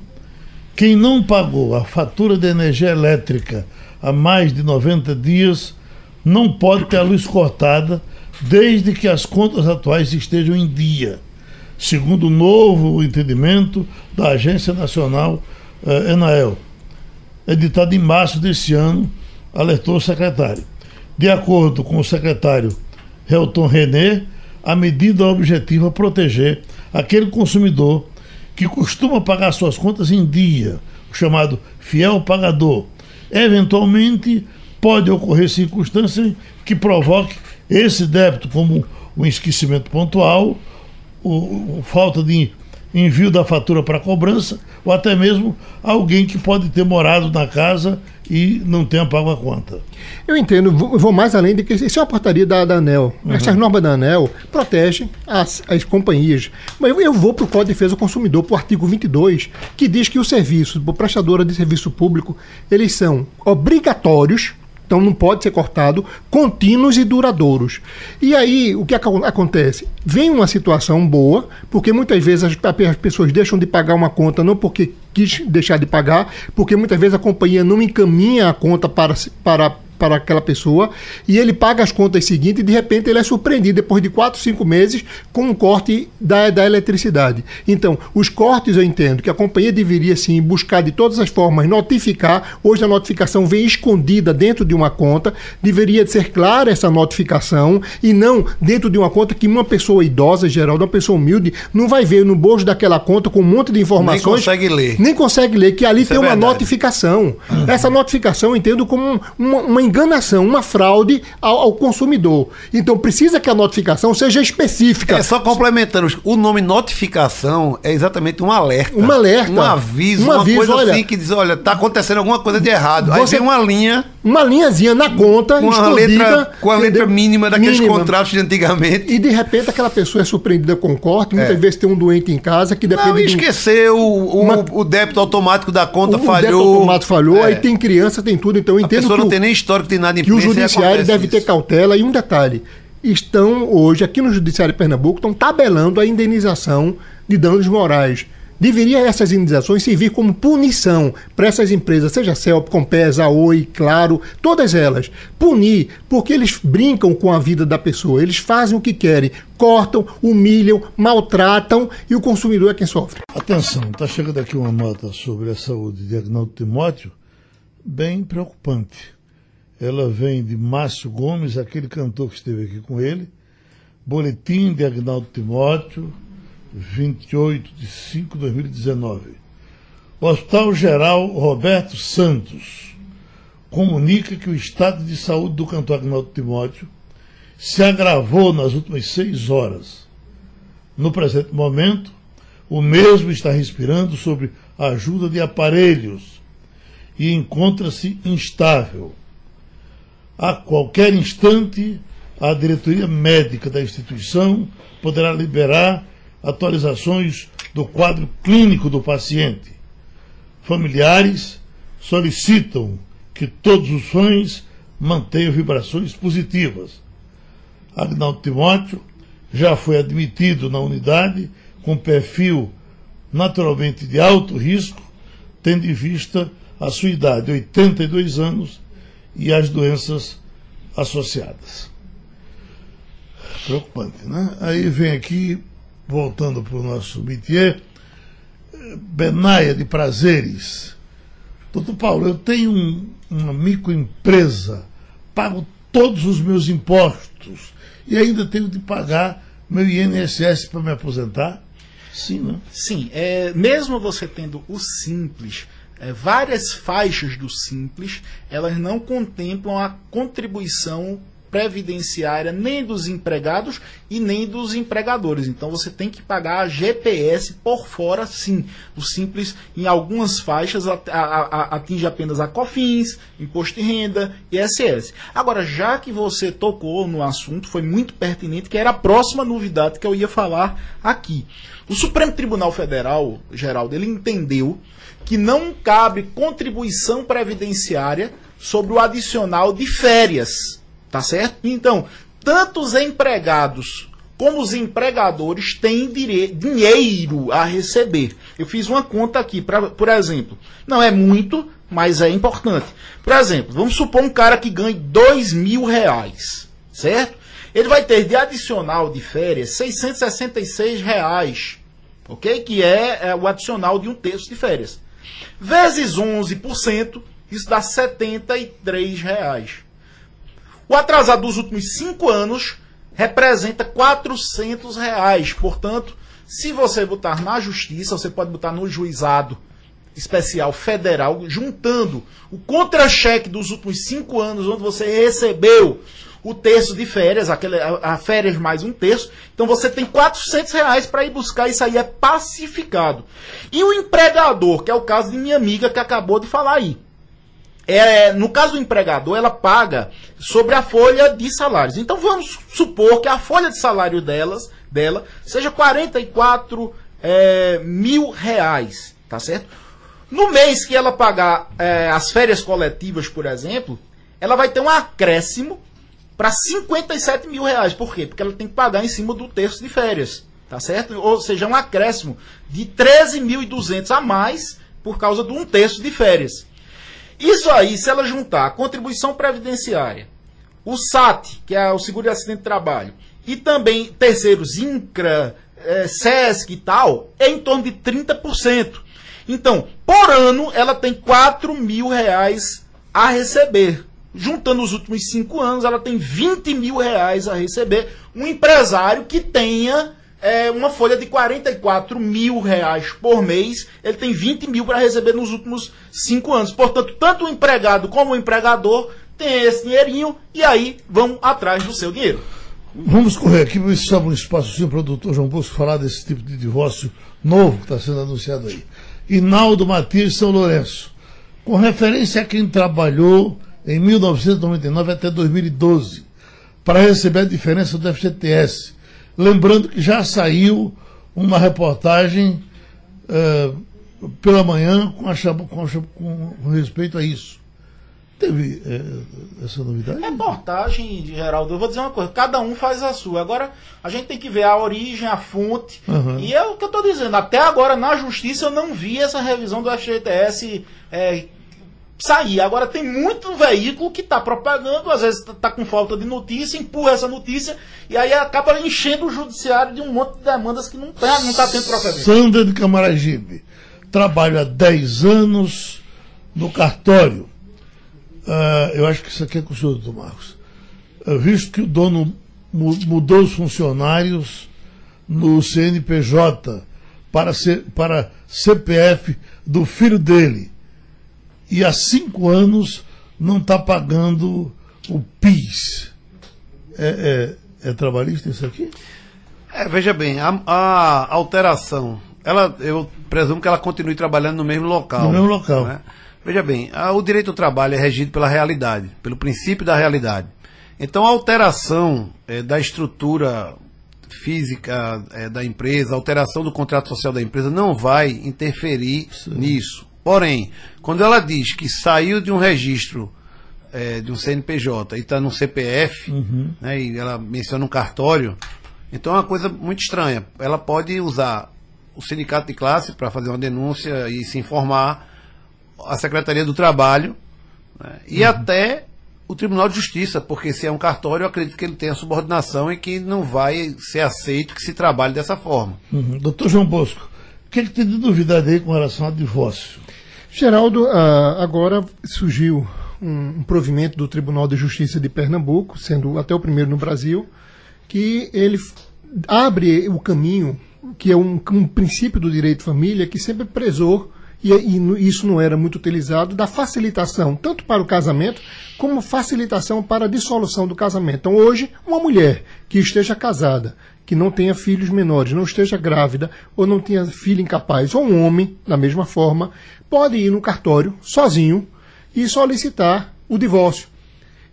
Quem não pagou a fatura de energia elétrica há mais de 90 dias não pode ter a luz cortada desde que as contas atuais estejam em dia, segundo o novo entendimento da Agência Nacional eh, Enael, editado em março desse ano, alertou o secretário. De acordo com o secretário Helton René, a medida objetiva é proteger aquele consumidor que costuma pagar suas contas em dia, o chamado fiel pagador. Eventualmente, pode ocorrer circunstância que provoque esse débito, como o esquecimento pontual, o falta de envio da fatura para cobrança, ou até mesmo alguém que pode ter morado na casa e não tenha pago a conta. Eu entendo, vou, mais além de que isso é uma portaria da, da ANEL. Uhum. Essas normas da ANEL protegem as, as companhias. Mas eu, eu vou para o Código de Defesa do Consumidor, para o artigo 22, que diz que os serviços, prestadora de serviço público, eles são obrigatórios então não pode ser cortado, contínuos e duradouros. E aí, o que ac acontece? Vem uma situação boa, porque muitas vezes as, as, pessoas deixam de pagar uma conta não porque quis deixar de pagar, porque muitas vezes a companhia não encaminha a conta para, para para aquela pessoa e ele paga as contas seguintes e de repente ele é surpreendido depois de 4, 5 meses com um corte da, da eletricidade. Então, os cortes eu entendo que a companhia deveria sim buscar de todas as formas notificar. Hoje a notificação vem escondida dentro de uma conta, deveria ser clara essa notificação e não dentro de uma conta que uma pessoa idosa, geral, uma pessoa humilde, não vai ver no bolso daquela conta com um monte de informações. Nem consegue ler. Nem consegue ler, que ali Isso tem é uma notificação. Uhum. Essa notificação eu entendo como uma, uma enganação, uma fraude ao, ao, consumidor. Então precisa que a notificação seja específica. É só complementando, o nome notificação é exatamente um alerta. Um alerta. Um aviso, um aviso uma coisa olha, assim que diz, olha, tá acontecendo alguma coisa de errado. Aí vem uma linha. Uma linhazinha na conta, com a letra, com a letra mínima daqueles mínima. contratos de antigamente. E de repente aquela pessoa é surpreendida com corte, muitas é. vezes tem um doente em casa que depende. Não, esqueceu, um, o, uma, o débito automático da conta o falhou. O débito automático falhou, é. aí tem criança, tem tudo, então eu entendo. A pessoa não tem nem histórico de nada Que o judiciário deve isso. ter cautela e um detalhe. Estão hoje, aqui no Judiciário de Pernambuco, estão tabelando a indenização de danos morais. Deveria essas indenizações servir como punição para essas empresas, seja CELP, Compesa, Oi, Claro, todas elas. Punir, porque eles brincam com a vida da pessoa, eles fazem o que querem, cortam, humilham, maltratam e o consumidor é quem sofre. Atenção, está chegando aqui uma nota sobre a saúde de Agnaldo Timóteo, bem preocupante. Ela vem de Márcio Gomes, aquele cantor que esteve aqui com ele. Boletim de Agnaldo Timóteo, 28 de 5 de 2019. O Hospital Geral Roberto Santos comunica que o estado de saúde do cantor Agnaldo Timóteo se agravou nas últimas seis horas. No presente momento, o mesmo está respirando sob a ajuda de aparelhos e encontra-se instável. A qualquer instante, a diretoria médica da instituição poderá liberar atualizações do quadro clínico do paciente. Familiares solicitam que todos os fãs mantenham vibrações positivas. Agnaldo Timóteo já foi admitido na unidade com perfil naturalmente de alto risco, tendo em vista a sua idade, 82 anos, e as doenças associadas. Preocupante, né? Aí vem aqui, voltando para o nosso métier, Benaia de Prazeres. Doutor Paulo, eu tenho um, uma microempresa, pago todos os meus impostos e ainda tenho de pagar meu INSS para me aposentar? Sim, né? Sim, é, mesmo você tendo o simples, é, várias faixas do Simples, elas não contemplam a contribuição previdenciária nem dos empregados e nem dos empregadores. Então você tem que pagar a GPS por fora, sim. O Simples, em algumas faixas, atinge apenas a COFINS, Imposto de Renda e ISS. Agora, já que você tocou no assunto, foi muito pertinente, que era a próxima novidade que eu ia falar aqui. O Supremo Tribunal Federal, Geraldo, ele entendeu que não cabe contribuição previdenciária sobre o adicional de férias, tá certo? Então, tanto os empregados como os empregadores têm dinheiro a receber. Eu fiz uma conta aqui, pra, por exemplo, não é muito, mas é importante. Por exemplo, vamos supor um cara que ganhe dois mil reais, certo? Ele vai ter de adicional de férias 666 reais, ok? Que é, é o adicional de um terço de férias vezes 11%, isso dá 73 reais. O atrasado dos últimos 5 anos representa 400 reais. Portanto, se você botar na justiça, você pode botar no juizado Especial Federal, juntando o contra-cheque dos últimos cinco anos, onde você recebeu o terço de férias, aquele, a, a férias mais um terço. Então você tem 400 reais para ir buscar, isso aí é pacificado. E o empregador, que é o caso de minha amiga que acabou de falar aí. É, no caso do empregador, ela paga sobre a folha de salários. Então vamos supor que a folha de salário delas, dela seja 44 é, mil reais, tá certo? No mês que ela pagar é, as férias coletivas, por exemplo, ela vai ter um acréscimo para 57 mil reais. Por quê? Porque ela tem que pagar em cima do terço de férias, tá certo? Ou seja, um acréscimo de 13.200 a mais por causa de um terço de férias. Isso aí, se ela juntar a contribuição previdenciária, o SAT, que é o seguro de acidente de trabalho, e também terceiros INCRA, é, SESC e tal, é em torno de 30%. Então, por ano, ela tem 4 mil reais a receber. Juntando os últimos cinco anos, ela tem 20 mil reais a receber. Um empresário que tenha é, uma folha de 44 mil reais por mês, ele tem 20 mil para receber nos últimos cinco anos. Portanto, tanto o empregado como o empregador tem esse dinheirinho e aí vão atrás do seu dinheiro. Vamos correr aqui para isso um espaço para o doutor João Bosco falar desse tipo de divórcio novo que está sendo anunciado aí. Inaldo Matias São Lourenço. Com referência a quem trabalhou em 1999 até 2012 para receber a diferença do FGTS. Lembrando que já saiu uma reportagem uh, pela manhã com, a, com, a, com respeito a isso. Teve é, essa novidade? Reportagem, Geraldo, eu vou dizer uma coisa, cada um faz a sua. Agora, a gente tem que ver a origem, a fonte. Uhum. E é o que eu estou dizendo, até agora na justiça eu não vi essa revisão do FGTS é, sair. Agora tem muito veículo que está propagando, às vezes está com falta de notícia, empurra essa notícia e aí acaba enchendo o judiciário de um monte de demandas que não está não tá tendo procedimento. Sandra de Camaragibe, trabalho há 10 anos no cartório Uh, eu acho que isso aqui é com o senhor, doutor Marcos. Uh, visto que o dono mu mudou os funcionários no CNPJ para, ser, para CPF do filho dele. E há cinco anos não está pagando o PIS. É, é, é, trabalhista isso aqui? É, veja bem, a, a, alteração, ela, eu presumo que ela continue trabalhando no mesmo local. No mesmo local. Né? Veja bem, a, o direito do trabalho é regido pela realidade, pelo princípio da realidade. Então, a alteração é, da estrutura física é, da empresa, a alteração do contrato social da empresa não vai interferir Sim. nisso. Porém, quando ela diz que saiu de um registro é, de um CNPJ e está no CPF, uhum. né, e ela menciona um cartório, então é uma coisa muito estranha. Ela pode usar o sindicato de classe para fazer uma denúncia e se informar a Secretaria do Trabalho né, e uhum. até o Tribunal de Justiça, porque se é um cartório, eu acredito que ele tem a subordinação e que não vai ser aceito que se trabalhe dessa forma. Uhum. Doutor João Bosco, o que, é que tem de novidade aí com relação ao divórcio? Geraldo, uh, agora surgiu um, provimento do Tribunal de Justiça de Pernambuco, sendo até o primeiro no Brasil, que ele abre o caminho, que é um, um princípio do direito de família, que sempre prezou e, e, isso não era muito utilizado, da facilitação, tanto para o casamento, como facilitação para a dissolução do casamento. Então, hoje, uma mulher que esteja casada, que não tenha filhos menores, não esteja grávida, ou não tenha filho incapaz, ou um homem, da mesma forma, pode ir no cartório, sozinho, e solicitar o divórcio.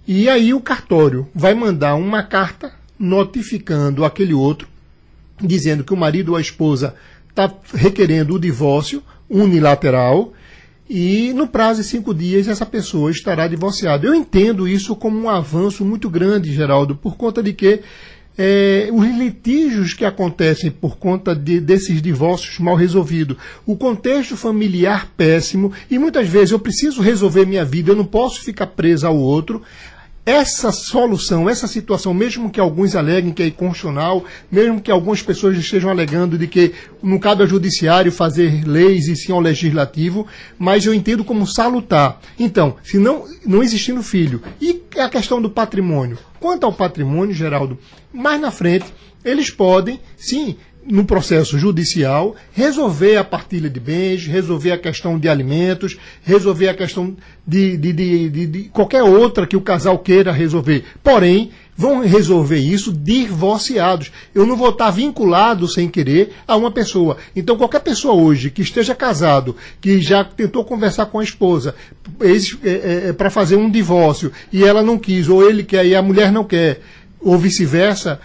E aí o cartório vai mandar uma carta notificando aquele outro, dizendo que o marido ou a esposa está requerendo o divórcio, unilateral e no prazo de cinco dias essa pessoa estará divorciada. Eu entendo isso como um avanço muito grande, Geraldo, por conta de que é, os litígios que acontecem por conta de, desses divórcios mal resolvidos, o contexto familiar péssimo, e muitas vezes eu preciso resolver minha vida, eu não posso ficar presa ao outro essa solução, essa situação, mesmo que alguns aleguem que é inconstitucional, mesmo que algumas pessoas estejam alegando de que não cabe ao judiciário fazer leis e sim ao legislativo, mas eu entendo como salutar. Então, se não, não existindo filho, e a questão do patrimônio? Quanto ao patrimônio, Geraldo, mais na frente, eles podem, sim, no processo judicial, resolver a partilha de bens, resolver a questão de alimentos, resolver a questão de, de, de, de, qualquer outra que o casal queira resolver. Porém, vão resolver isso divorciados. Eu não vou estar vinculado sem querer a uma pessoa. Então, qualquer pessoa hoje que esteja casado, que já tentou conversar com a esposa é, é, é, para fazer um divórcio e ela não quis, ou ele quer e a mulher não quer, ou vice-versa,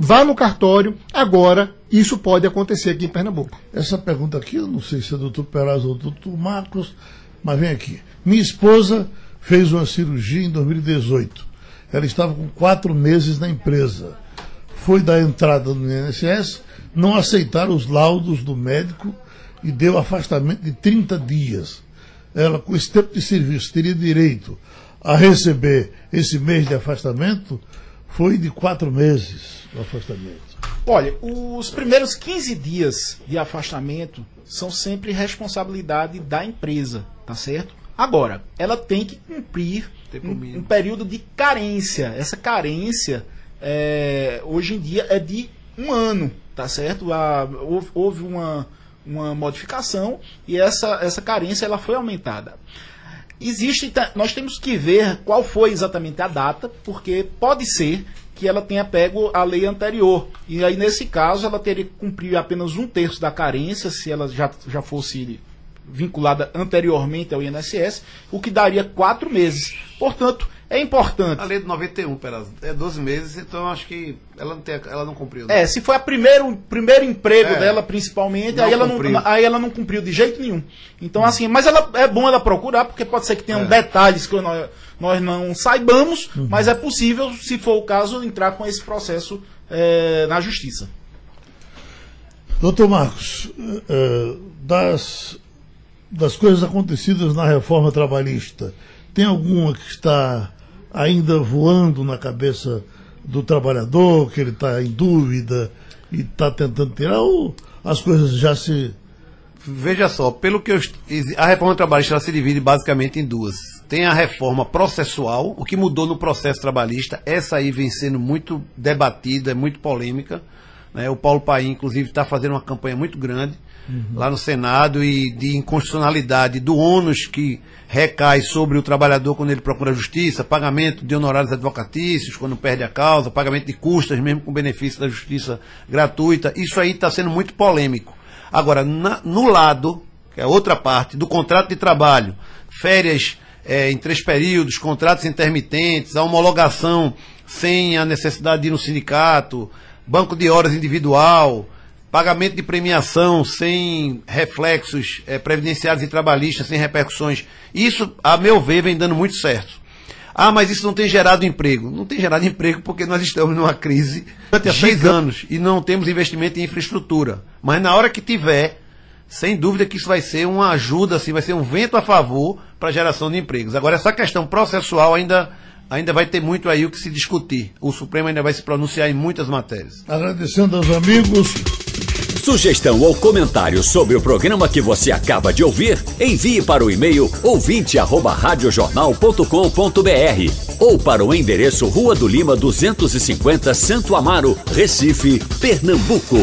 vá no cartório. Agora, isso pode acontecer aqui em Pernambuco. Essa pergunta aqui, eu não sei se é do Dr. Peraz ou do Dr. Marcos, mas vem aqui. Minha esposa fez uma cirurgia em 2018 ela estava com quatro meses na empresa. Foi dar entrada no INSS, não aceitaram os laudos do médico e deu afastamento de 30 dias. Ela, com esse tempo de serviço, teria direito a receber esse mês de afastamento, foi de quatro meses o afastamento. Olha, os primeiros 15 dias de afastamento são sempre responsabilidade da empresa, tá certo? Agora, ela tem que cumprir um, um, período de carência. Essa carência, é, hoje em dia, é de um ano, tá certo? A, houve, houve uma, uma modificação e essa, essa carência ela foi aumentada. Existe, nós temos que ver qual foi exatamente a data, porque pode ser que ela tenha pego a lei anterior. E aí, nesse caso, ela teria que cumprir apenas um terço da carência, se ela já, já fosse vinculada anteriormente ao INSS, o que daria quatro meses. Portanto, é importante. A lei de 91, pera, é 12 meses, então acho que ela não, tem, ela não cumpriu. Né? É, se foi o primeiro, primeiro emprego é, dela, principalmente, aí ela, não, aí ela não cumpriu de jeito nenhum. Então, hum. assim, mas ela, é bom ela procurar, porque pode ser que tenham é. detalhes que nós, nós não saibamos, uhum. mas é possível, se for o caso, entrar com esse processo é, na justiça. Doutor Marcos, uh, das das coisas acontecidas na reforma trabalhista, tem alguma que está ainda voando na cabeça do trabalhador, que ele está em dúvida e está tentando tirar, ou as coisas já se. Veja só, pelo que eu, a reforma trabalhista se divide basicamente em duas. Tem a reforma processual, o que mudou no processo trabalhista, essa aí vem sendo muito debatida, é muito polêmica. Né? O Paulo Paim, inclusive, está fazendo uma campanha muito grande uhum. lá no Senado e de inconstitucionalidade do ônus que recai sobre o trabalhador quando ele procura justiça, pagamento de honorários advocatícios quando perde a causa, pagamento de custas mesmo com benefício da justiça gratuita. Isso aí está sendo muito polêmico. Agora, na, no lado, que é outra parte, do contrato de trabalho, férias é, em três períodos, contratos intermitentes, a homologação sem a necessidade de ir no sindicato, banco de horas individual, pagamento de premiação sem reflexos é, previdenciários e trabalhistas, sem repercussões. Isso, a meu ver, vem dando muito certo. Ah, mas isso não tem gerado emprego. Não tem gerado emprego porque nós estamos numa crise durante seis anos e não temos investimento em infraestrutura. Mas na hora que tiver, sem dúvida que isso vai ser uma ajuda, assim, vai ser um vento a favor para a geração de empregos. Agora, essa questão processual ainda, ainda vai ter muito aí o que se discutir. O Supremo ainda vai se pronunciar em muitas matérias. Agradecendo aos amigos. Sugestão ou comentário sobre o programa que você acaba de ouvir, envie para o e-mail ouvinte@radiojornal.com.br ou para o endereço Rua do Lima 250, Santo Amaro, Recife, Pernambuco.